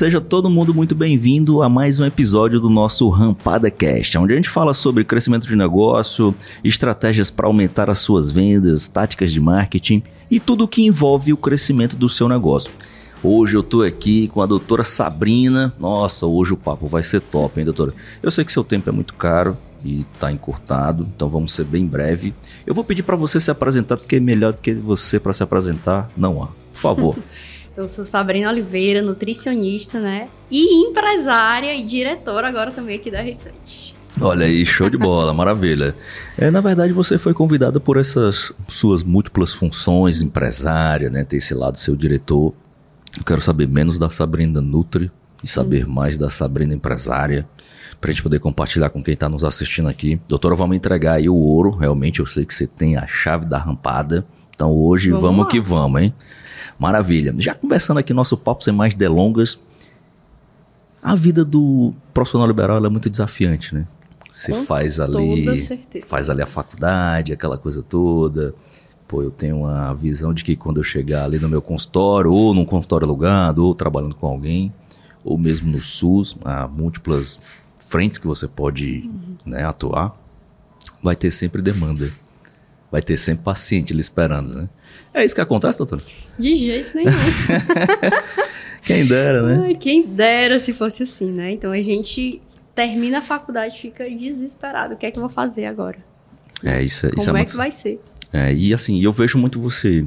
seja todo mundo muito bem-vindo a mais um episódio do nosso Rampada Cast, onde a gente fala sobre crescimento de negócio, estratégias para aumentar as suas vendas, táticas de marketing e tudo o que envolve o crescimento do seu negócio. Hoje eu tô aqui com a doutora Sabrina. Nossa, hoje o papo vai ser top, hein, doutora? Eu sei que seu tempo é muito caro e tá encurtado, então vamos ser bem breve. Eu vou pedir para você se apresentar, porque é melhor do que você para se apresentar, não há. Por favor. Eu sou Sabrina Oliveira, nutricionista, né? E empresária e diretora agora também aqui da Research. Olha aí, show de bola, maravilha. É, na verdade, você foi convidada por essas suas múltiplas funções, empresária, né? Ter esse lado seu diretor. Eu quero saber menos da Sabrina Nutri e saber hum. mais da Sabrina empresária para a gente poder compartilhar com quem está nos assistindo aqui. Doutora, vamos entregar aí o ouro. Realmente, eu sei que você tem a chave da rampada. Então, hoje, vamos, vamos que vamos, hein? Maravilha. Já conversando aqui nosso papo sem mais delongas, a vida do profissional liberal é muito desafiante, né? Você Com faz ali, faz ali a faculdade, aquela coisa toda. Pô, eu tenho uma visão de que quando eu chegar ali no meu consultório, ou num consultório alugado, ou trabalhando com alguém, ou mesmo no SUS, há múltiplas frentes que você pode uhum. né, atuar, vai ter sempre demanda. Vai ter sempre paciente ali esperando, né? É isso que acontece, doutor? De jeito nenhum. quem dera, né? Ai, quem dera se fosse assim, né? Então a gente termina a faculdade e fica desesperado. O que é que eu vou fazer agora? É, isso, é, Como isso é, é que vai ser? É, e assim, eu vejo muito você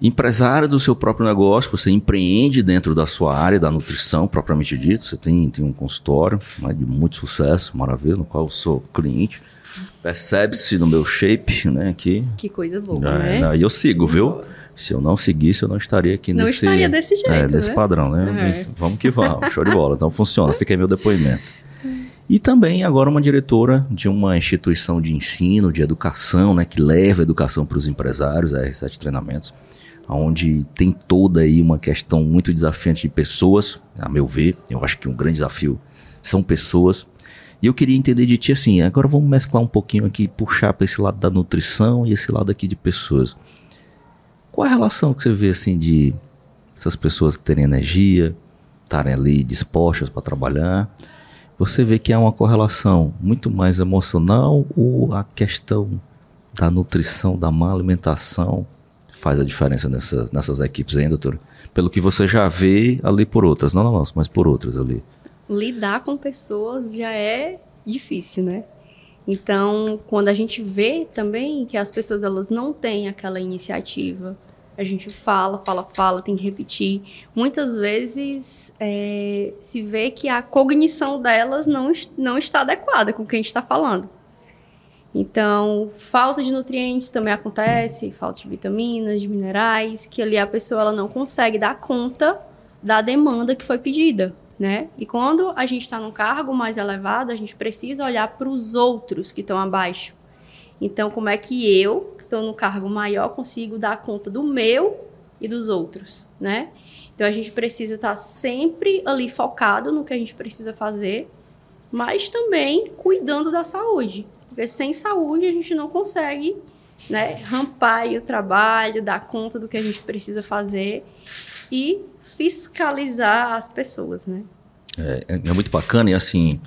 empresário do seu próprio negócio, você empreende dentro da sua área da nutrição, propriamente dito. Você tem, tem um consultório né, de muito sucesso, maravilha, no qual eu sou cliente. Percebe-se no meu shape, né, aqui. Que coisa boa, é, né? E eu sigo, viu? Se eu não seguisse, eu não estaria aqui não nesse... Não estaria desse jeito, é, desse né? padrão, né? É. Vamos que vamos, show de bola. Então funciona, fica aí meu depoimento. E também agora uma diretora de uma instituição de ensino, de educação, né, que leva a educação para os empresários, a R7 Treinamentos, onde tem toda aí uma questão muito desafiante de pessoas, a meu ver, eu acho que um grande desafio são pessoas, e eu queria entender de ti assim, agora vamos mesclar um pouquinho aqui, puxar para esse lado da nutrição e esse lado aqui de pessoas. Qual a relação que você vê assim de essas pessoas que terem energia, estarem ali dispostas para trabalhar? Você vê que há uma correlação muito mais emocional ou a questão da nutrição, da má alimentação faz a diferença nessa, nessas equipes aí, doutor? Pelo que você já vê ali por outras, não na nossa, mas por outras ali lidar com pessoas já é difícil, né? Então, quando a gente vê também que as pessoas elas não têm aquela iniciativa, a gente fala, fala, fala, tem que repetir. Muitas vezes é, se vê que a cognição delas não, não está adequada com o que a gente está falando. Então, falta de nutrientes também acontece, falta de vitaminas, de minerais, que ali a pessoa ela não consegue dar conta da demanda que foi pedida né? E quando a gente está num cargo mais elevado, a gente precisa olhar para os outros que estão abaixo. Então, como é que eu, que estou no cargo maior, consigo dar conta do meu e dos outros, né? Então, a gente precisa estar tá sempre ali focado no que a gente precisa fazer, mas também cuidando da saúde. Porque sem saúde a gente não consegue né, rampar o trabalho, dar conta do que a gente precisa fazer e fiscalizar as pessoas, né? É, é, é muito bacana e assim,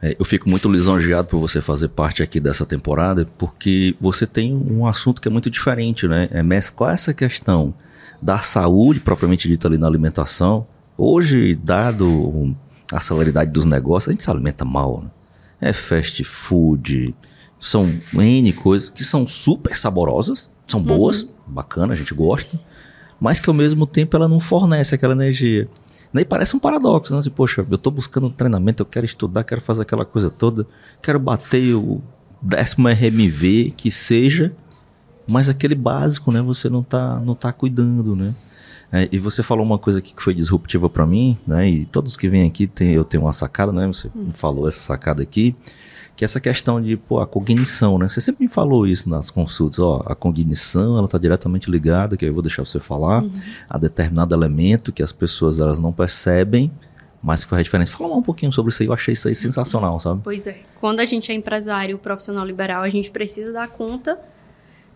é, eu fico muito lisonjeado por você fazer parte aqui dessa temporada, porque você tem um assunto que é muito diferente, né? É mesclar essa questão da saúde, propriamente dita ali na alimentação. Hoje, dado a celeridade dos negócios, a gente se alimenta mal, né? É fast food, são N coisas que são super saborosas, são boas, uhum. bacana, a gente gosta, mas que ao mesmo tempo ela não fornece aquela energia. Daí parece um paradoxo, né? Assim, poxa, eu estou buscando um treinamento, eu quero estudar, quero fazer aquela coisa toda, quero bater o décimo RMV que seja, mas aquele básico, né? Você não está não tá cuidando, né? É, e você falou uma coisa aqui que foi disruptiva para mim, né? E todos que vêm aqui tem, eu tenho uma sacada, né? Você hum. falou essa sacada aqui que é essa questão de, pô, a cognição, né? Você sempre me falou isso nas consultas, ó, a cognição, ela está diretamente ligada, que eu vou deixar você falar, uhum. a determinado elemento que as pessoas elas não percebem, mas que faz a diferença. Fala um pouquinho sobre isso aí, eu achei isso aí sensacional, sabe? Pois é. Quando a gente é empresário, profissional liberal, a gente precisa dar conta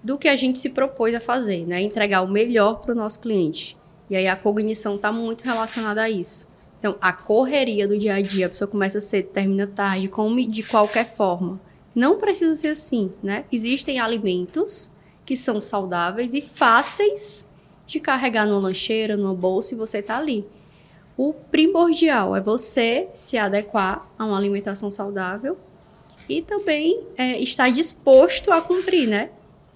do que a gente se propôs a fazer, né? Entregar o melhor para o nosso cliente. E aí a cognição está muito relacionada a isso. Então, a correria do dia a dia, a pessoa começa cedo, termina tarde, come de qualquer forma. Não precisa ser assim, né? Existem alimentos que são saudáveis e fáceis de carregar numa lancheira, numa bolsa e você tá ali. O primordial é você se adequar a uma alimentação saudável e também é, estar disposto a cumprir, né?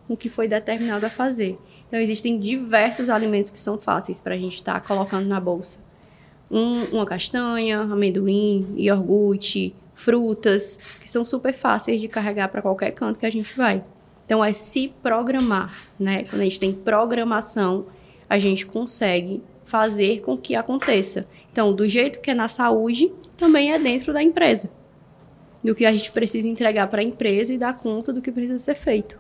O que foi determinado a fazer. Então, existem diversos alimentos que são fáceis para a gente estar tá colocando na bolsa. Um, uma castanha, amendoim, iogurte, frutas, que são super fáceis de carregar para qualquer canto que a gente vai. Então, é se programar, né? Quando a gente tem programação, a gente consegue fazer com que aconteça. Então, do jeito que é na saúde, também é dentro da empresa. Do que a gente precisa entregar para a empresa e dar conta do que precisa ser feito.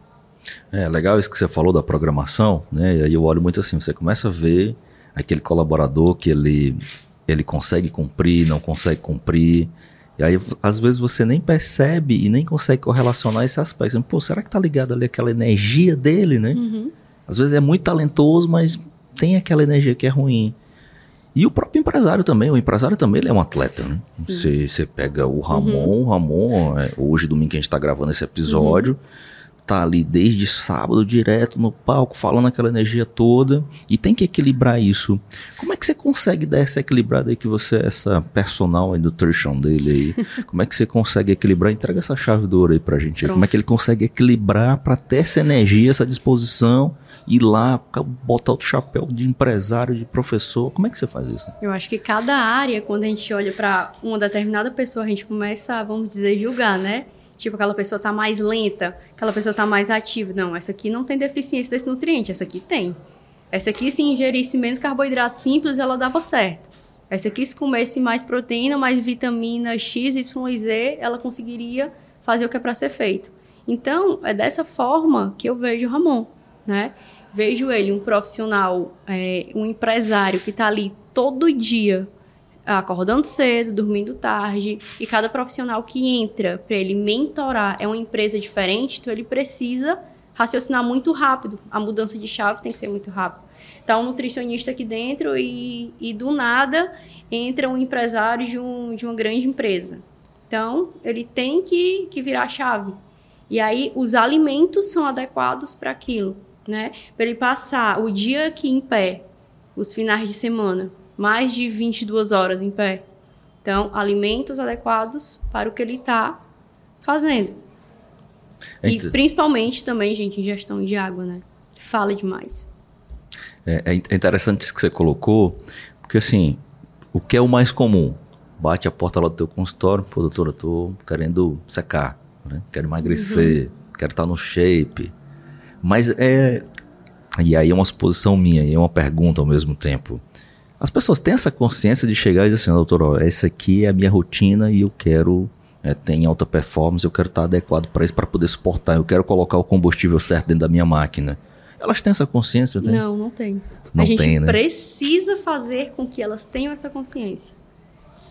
É legal isso que você falou da programação, né? E aí eu olho muito assim, você começa a ver aquele colaborador que ele ele consegue cumprir, não consegue cumprir. E aí, às vezes, você nem percebe e nem consegue correlacionar esse aspecto. Pô, será que tá ligado ali aquela energia dele, né? Uhum. Às vezes é muito talentoso, mas tem aquela energia que é ruim. E o próprio empresário também, o empresário também ele é um atleta, né? Você, você pega o Ramon, uhum. o Ramon, é, hoje domingo que a gente está gravando esse episódio, uhum tá ali desde sábado direto no palco, falando aquela energia toda, e tem que equilibrar isso. Como é que você consegue dar essa equilibrada aí que você é essa personal nutrition dele aí? Como é que você consegue equilibrar? Entrega essa chave do ouro aí pra gente. Como é que ele consegue equilibrar para ter essa energia, essa disposição, ir lá, botar outro chapéu de empresário, de professor? Como é que você faz isso? Eu acho que cada área, quando a gente olha para uma determinada pessoa, a gente começa, vamos dizer, julgar, né? Tipo, aquela pessoa tá mais lenta, aquela pessoa tá mais ativa. Não, essa aqui não tem deficiência desse nutriente, essa aqui tem. Essa aqui, se ingerisse menos carboidrato simples, ela dava certo. Essa aqui, se comesse mais proteína, mais vitamina X, Y e Z, ela conseguiria fazer o que é para ser feito. Então, é dessa forma que eu vejo o Ramon, né? Vejo ele um profissional, é, um empresário que está ali todo dia acordando cedo, dormindo tarde, e cada profissional que entra para ele mentorar é uma empresa diferente, então ele precisa raciocinar muito rápido. A mudança de chave tem que ser muito rápido. Tá um nutricionista aqui dentro e, e do nada entra um empresário de, um, de uma grande empresa. Então, ele tem que, que virar a chave. E aí, os alimentos são adequados para aquilo, né? Para ele passar o dia aqui em pé, os finais de semana, mais de 22 horas em pé. Então, alimentos adequados para o que ele está fazendo. E principalmente também, gente, ingestão de água, né? Fala demais. É, é, é interessante isso que você colocou, porque assim, o que é o mais comum? Bate a porta lá do teu consultório, pô, doutora, eu tô querendo secar, né? quero emagrecer, uhum. quero estar tá no shape. Mas é. E aí é uma suposição minha, e é uma pergunta ao mesmo tempo. As pessoas têm essa consciência de chegar e dizer assim, doutor, ó, essa aqui é a minha rotina e eu quero é, alta performance, eu quero estar adequado para isso, para poder suportar, eu quero colocar o combustível certo dentro da minha máquina. Elas têm essa consciência? Tem? Não, não tem. Não a gente tem, né? precisa fazer com que elas tenham essa consciência.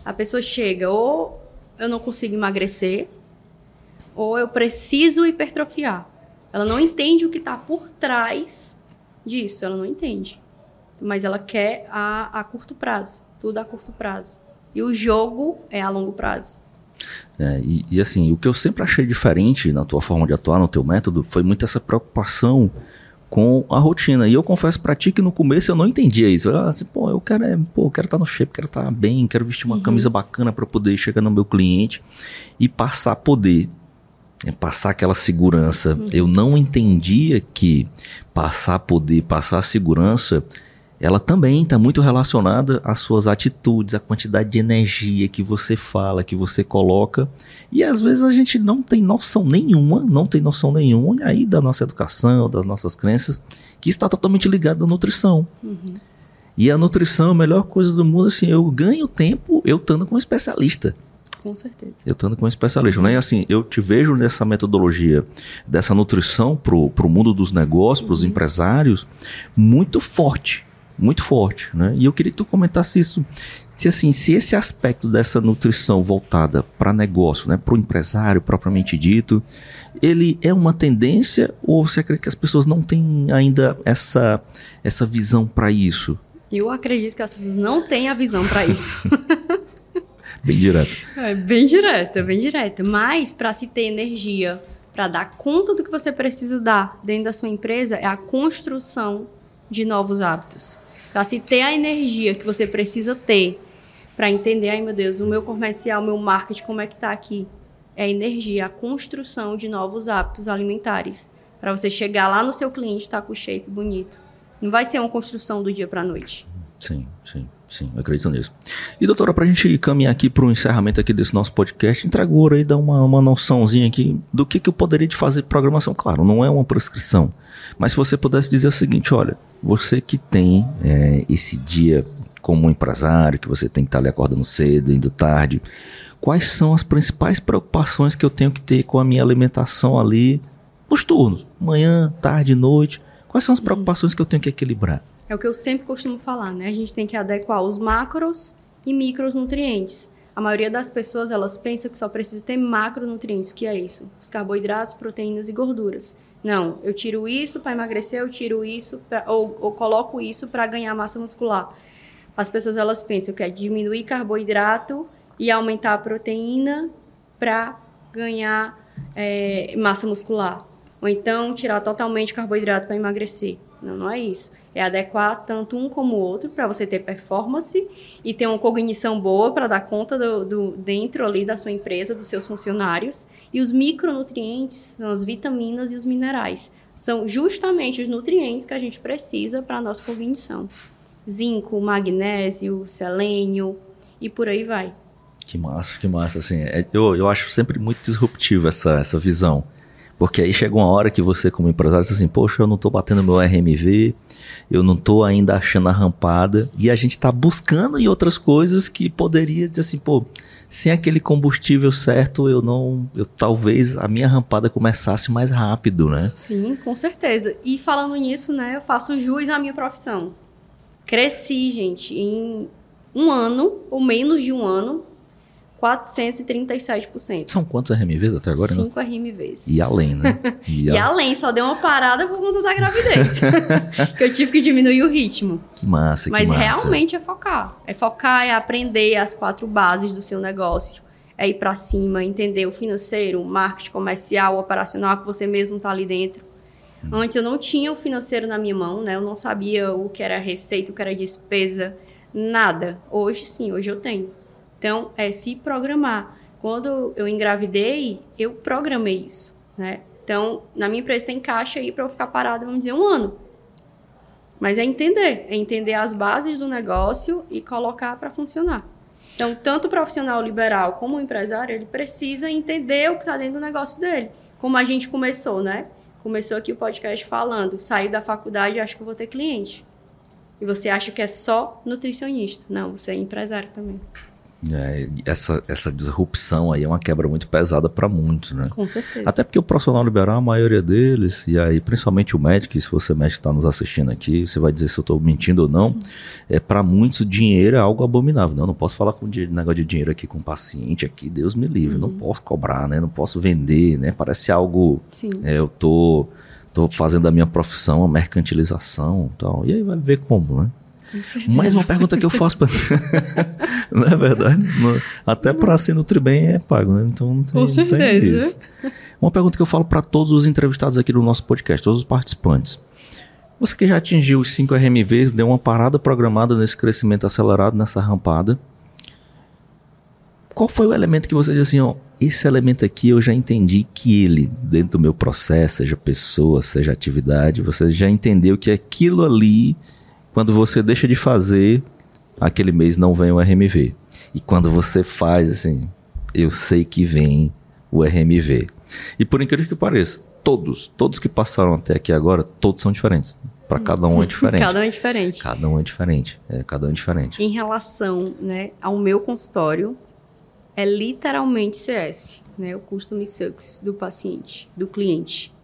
A pessoa chega, ou eu não consigo emagrecer, ou eu preciso hipertrofiar. Ela não entende o que está por trás disso, ela não entende mas ela quer a, a curto prazo, tudo a curto prazo. E o jogo é a longo prazo. É, e, e, assim, o que eu sempre achei diferente na tua forma de atuar, no teu método, foi muito essa preocupação com a rotina. E eu confesso para ti que no começo eu não entendia isso. Eu, assim, pô, eu quero, é, pô, quero estar tá no shape, quero estar tá bem, quero vestir uma uhum. camisa bacana para poder chegar no meu cliente e passar poder é, passar aquela segurança. Uhum. Eu não entendia que passar poder, passar segurança ela também está muito relacionada às suas atitudes, à quantidade de energia que você fala, que você coloca. E às vezes a gente não tem noção nenhuma, não tem noção nenhuma aí da nossa educação, das nossas crenças, que está totalmente ligada à nutrição. Uhum. E a nutrição é a melhor coisa do mundo, assim, eu ganho tempo eu estando com um especialista. Com certeza. Eu estando com um especialista, né? E assim, eu te vejo nessa metodologia dessa nutrição pro, pro mundo dos negócios, uhum. para os empresários, muito forte muito forte, né? E eu queria que tu comentasse isso, se assim, se esse aspecto dessa nutrição voltada para negócio, né, para o empresário propriamente dito, ele é uma tendência ou você acredita que as pessoas não têm ainda essa essa visão para isso? Eu acredito que as pessoas não têm a visão para isso. bem direto. É bem direta, bem direta. Mas para se ter energia para dar conta do que você precisa dar dentro da sua empresa é a construção de novos hábitos. Para se ter a energia que você precisa ter para entender, ai meu Deus, o meu comercial, o meu marketing, como é que tá aqui? É a energia, a construção de novos hábitos alimentares. Para você chegar lá no seu cliente estar tá com o shape bonito. Não vai ser uma construção do dia para a noite. Sim, sim, sim, eu acredito nisso. E doutora, para a gente caminhar aqui para o encerramento aqui desse nosso podcast, entrega o ouro aí, dá uma, uma noçãozinha aqui do que, que eu poderia de fazer programação. Claro, não é uma prescrição, mas se você pudesse dizer o seguinte, olha, você que tem é, esse dia como empresário, que você tem que estar ali acordando cedo, indo tarde, quais são as principais preocupações que eu tenho que ter com a minha alimentação ali nos turnos, manhã, tarde, noite? Quais são as preocupações que eu tenho que equilibrar? É o que eu sempre costumo falar, né? A gente tem que adequar os macros e micronutrientes. A maioria das pessoas, elas pensam que só precisa ter macronutrientes. Que é isso? Os carboidratos, proteínas e gorduras. Não, eu tiro isso para emagrecer, eu tiro isso pra, ou, ou coloco isso para ganhar massa muscular. As pessoas elas pensam que é diminuir carboidrato e aumentar a proteína para ganhar é, massa muscular. Ou então tirar totalmente carboidrato para emagrecer. Não, não é isso. É adequar tanto um como o outro para você ter performance e ter uma cognição boa para dar conta do, do, dentro ali da sua empresa, dos seus funcionários. E os micronutrientes são as vitaminas e os minerais. São justamente os nutrientes que a gente precisa para a nossa cognição. Zinco, magnésio, selênio e por aí vai. Que massa, que massa. Assim, é, eu, eu acho sempre muito disruptivo essa, essa visão. Porque aí chega uma hora que você, como empresário, diz assim, poxa, eu não estou batendo meu RMV, eu não estou ainda achando a rampada, e a gente está buscando em outras coisas que poderia dizer assim, pô, sem aquele combustível certo, eu não, eu talvez a minha rampada começasse mais rápido, né? Sim, com certeza. E falando nisso, né, eu faço jus à minha profissão. Cresci, gente, em um ano, ou menos de um ano, 437%. São quantos RMVs até agora? 5 RMVs. E além, né? E, e além, só deu uma parada por conta da gravidez. que eu tive que diminuir o ritmo. Que massa, Mas que massa. realmente é focar. É focar, é aprender as quatro bases do seu negócio. É ir para cima, entender o financeiro, o marketing comercial, o operacional, que você mesmo tá ali dentro. Hum. Antes eu não tinha o financeiro na minha mão, né? Eu não sabia o que era receita, o que era despesa, nada. Hoje sim, hoje eu tenho. Então, é se programar. Quando eu engravidei, eu programei isso, né? Então, na minha empresa tem caixa aí para eu ficar parada, vamos dizer, um ano. Mas é entender, é entender as bases do negócio e colocar para funcionar. Então, tanto o profissional liberal como o empresário, ele precisa entender o que está dentro do negócio dele. Como a gente começou, né? Começou aqui o podcast falando, saí da faculdade, acho que vou ter cliente. E você acha que é só nutricionista. Não, você é empresário também. É, essa, essa disrupção aí é uma quebra muito pesada para muitos, né? Com certeza. Até porque o profissional liberal, a maioria deles, e aí principalmente o médico, e se você médico está nos assistindo aqui, você vai dizer se eu estou mentindo ou não, uhum. é para muitos o dinheiro é algo abominável. Não, não posso falar com negócio de dinheiro aqui com o paciente aqui, Deus me livre, uhum. não posso cobrar, né? Não posso vender, né? Parece algo. É, eu tô, tô fazendo a minha profissão, a mercantilização, tal. E aí vai ver como, né? Mais uma pergunta que eu faço para. não é verdade? Até para se nutrir bem é pago, né? Então não tem, Com certeza. Tem isso. Uma pergunta que eu falo para todos os entrevistados aqui do nosso podcast, todos os participantes. Você que já atingiu os 5 RMVs, deu uma parada programada nesse crescimento acelerado, nessa rampada. Qual foi o elemento que você disse assim, ó, esse elemento aqui eu já entendi que ele, dentro do meu processo, seja pessoa, seja atividade, você já entendeu que aquilo ali quando você deixa de fazer, aquele mês não vem o RMV. E quando você faz, assim, eu sei que vem o RMV. E por incrível que pareça, todos, todos que passaram até aqui agora, todos são diferentes. Para cada um é diferente. cada um é diferente. Cada um é diferente. É, cada um é diferente. Em relação né, ao meu consultório, é literalmente CS, né, o Custom Success do paciente, do cliente.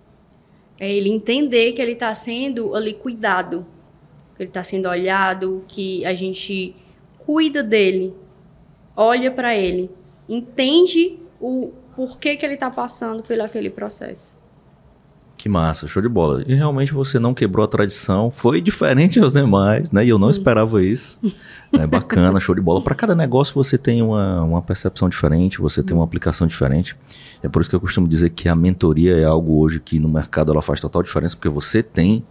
É ele entender que ele está sendo ali cuidado, que ele está sendo olhado, que a gente cuida dele, olha para ele, entende o porquê que ele está passando pelo aquele processo. Que massa, show de bola. E realmente você não quebrou a tradição, foi diferente aos demais, né? E eu não esperava isso. É bacana, show de bola. Para cada negócio você tem uma, uma percepção diferente, você tem uma aplicação diferente. É por isso que eu costumo dizer que a mentoria é algo hoje que no mercado ela faz total diferença, porque você tem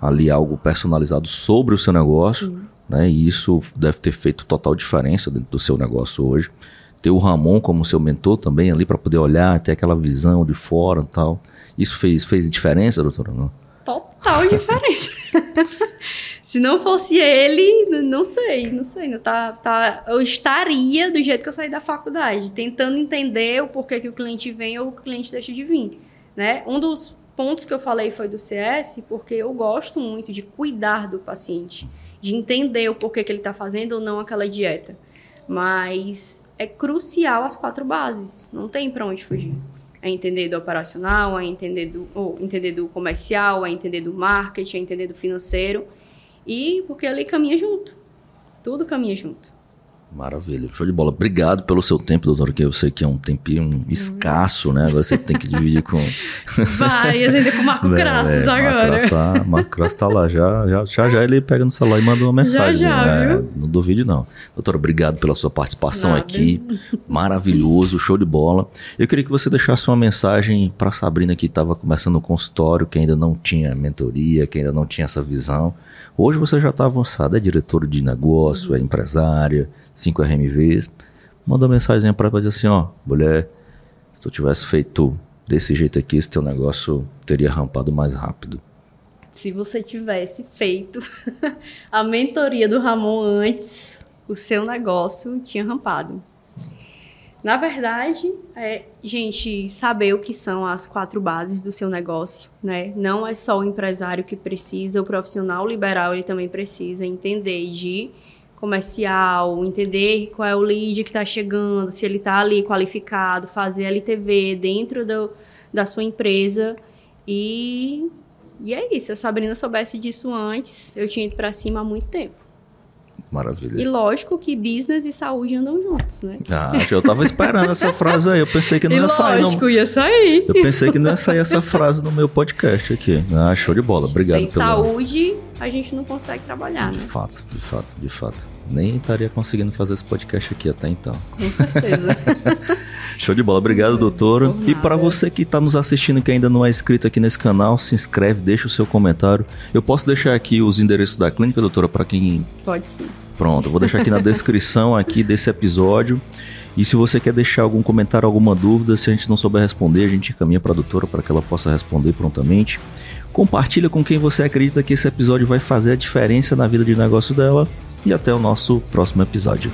ali algo personalizado sobre o seu negócio, Sim. né? E isso deve ter feito total diferença dentro do seu negócio hoje. Ter o Ramon como seu mentor também ali para poder olhar, ter aquela visão de fora e tal. Isso fez, fez diferença, doutora? Não? Total diferença. Se não fosse ele, não sei, não sei. Não tá, tá, eu estaria do jeito que eu saí da faculdade, tentando entender o porquê que o cliente vem ou o cliente deixa de vir. Né? Um dos pontos que eu falei foi do CS, porque eu gosto muito de cuidar do paciente, de entender o porquê que ele está fazendo ou não aquela dieta. Mas é crucial as quatro bases, não tem para onde fugir é entender do operacional, é entender do, ou entender do comercial, é entender do marketing, é entender do financeiro. E porque ali caminha junto. Tudo caminha junto. Maravilha, show de bola. Obrigado pelo seu tempo, doutor, que eu sei que é um tempinho escasso, né? Agora você tem que dividir com. Várias, ainda com Marco Crassus é, agora. Marco tá, Marco Crassus tá lá, já, já, já, já ele pega no celular e manda uma mensagem. Já, já, né? Não duvide, não. Doutor, obrigado pela sua participação Nada. aqui. Maravilhoso, show de bola. Eu queria que você deixasse uma mensagem para Sabrina que estava começando o consultório, que ainda não tinha mentoria, que ainda não tinha essa visão. Hoje você já está avançado, é diretor de negócio, é empresária 5 RMVs, manda uma mensagem para dizer assim, ó, mulher, se tu tivesse feito desse jeito aqui, esse teu negócio teria rampado mais rápido. Se você tivesse feito a mentoria do Ramon antes, o seu negócio tinha rampado. Na verdade, é, gente, saber o que são as quatro bases do seu negócio, né? Não é só o empresário que precisa, o profissional liberal ele também precisa entender de comercial, entender qual é o lead que está chegando, se ele está ali qualificado, fazer LTV dentro do, da sua empresa. E, e é isso. Se a Sabrina soubesse disso antes, eu tinha ido para cima há muito tempo. Maravilha. E lógico que business e saúde andam juntos, né? Ah, eu tava esperando essa frase aí. Eu pensei que não ia sair. Lógico, ia sair. Eu pensei que não ia sair essa frase no meu podcast aqui. Ah, show de bola. Obrigado Sem pelo... saúde, a gente não consegue trabalhar, de né? De fato, de fato, de fato. Nem estaria conseguindo fazer esse podcast aqui até então. Com certeza. Show de bola. Obrigado, doutora. E para você que está nos assistindo que ainda não é inscrito aqui nesse canal, se inscreve, deixa o seu comentário. Eu posso deixar aqui os endereços da clínica, doutora, para quem... Pode sim. Pronto, eu vou deixar aqui na descrição aqui desse episódio. E se você quer deixar algum comentário, alguma dúvida, se a gente não souber responder, a gente encaminha para a doutora para que ela possa responder prontamente. Compartilha com quem você acredita que esse episódio vai fazer a diferença na vida de negócio dela. E até o nosso próximo episódio.